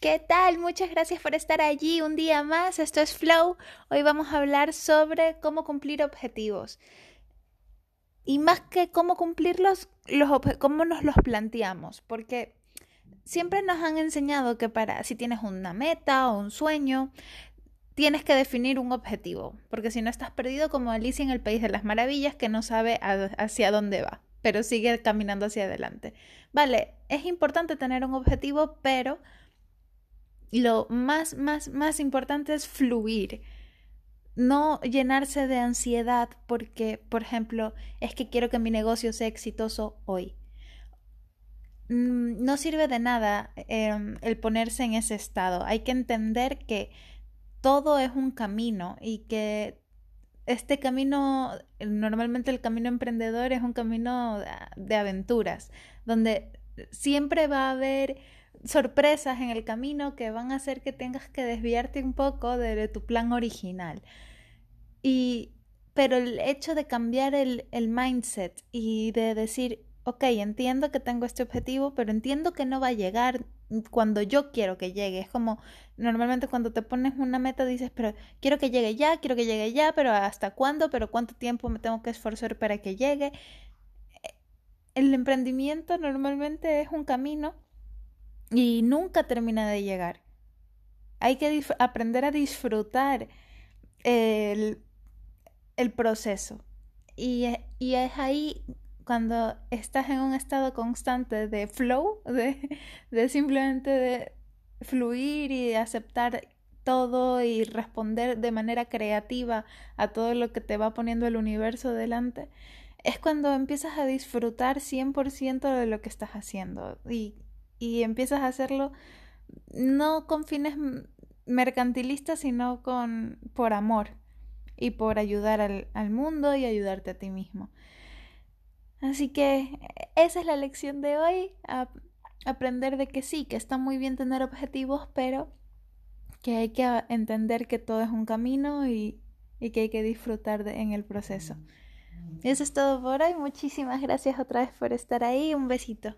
¿qué tal? Muchas gracias por estar allí un día más. Esto es Flow. Hoy vamos a hablar sobre cómo cumplir objetivos. Y más que cómo cumplirlos, los cómo nos los planteamos. Porque siempre nos han enseñado que para si tienes una meta o un sueño, tienes que definir un objetivo. Porque si no estás perdido como Alicia en el País de las Maravillas que no sabe hacia dónde va pero sigue caminando hacia adelante. Vale, es importante tener un objetivo, pero lo más, más, más importante es fluir. No llenarse de ansiedad porque, por ejemplo, es que quiero que mi negocio sea exitoso hoy. Mm, no sirve de nada em, el ponerse en ese estado. Hay que entender que todo es un camino y que este camino, normalmente el camino emprendedor es un camino de aventuras, donde siempre va a haber sorpresas en el camino que van a hacer que tengas que desviarte un poco de, tu plan original. Y, pero el hecho de cambiar el, el mindset y de decir, ok, entiendo que tengo este objetivo, pero entiendo que no va a llegar cuando yo quiero que llegue. Es como normalmente cuando te pones una meta dices, pero quiero que llegue ya, quiero que llegue ya, pero ¿hasta cuándo? ¿Pero cuánto tiempo me tengo que esforzar para que llegue? El emprendimiento normalmente es un camino y nunca termina de llegar. Hay que aprender a disfrutar el, el proceso. Y, y es ahí cuando estás en un estado constante de flow, de, de simplemente de fluir y aceptar todo y responder de manera creativa a todo lo que te va poniendo el universo delante, es cuando empiezas a disfrutar 100% de lo que estás haciendo y, y empiezas a hacerlo no con fines mercantilistas, sino con por amor y por ayudar al, al mundo y ayudarte a ti mismo. Así que esa es la lección de hoy, aprender de que sí, que está muy bien tener objetivos, pero que hay que entender que todo es un camino y, y que hay que disfrutar en el proceso. Eso es todo por hoy. Muchísimas gracias otra vez por estar ahí. Un besito.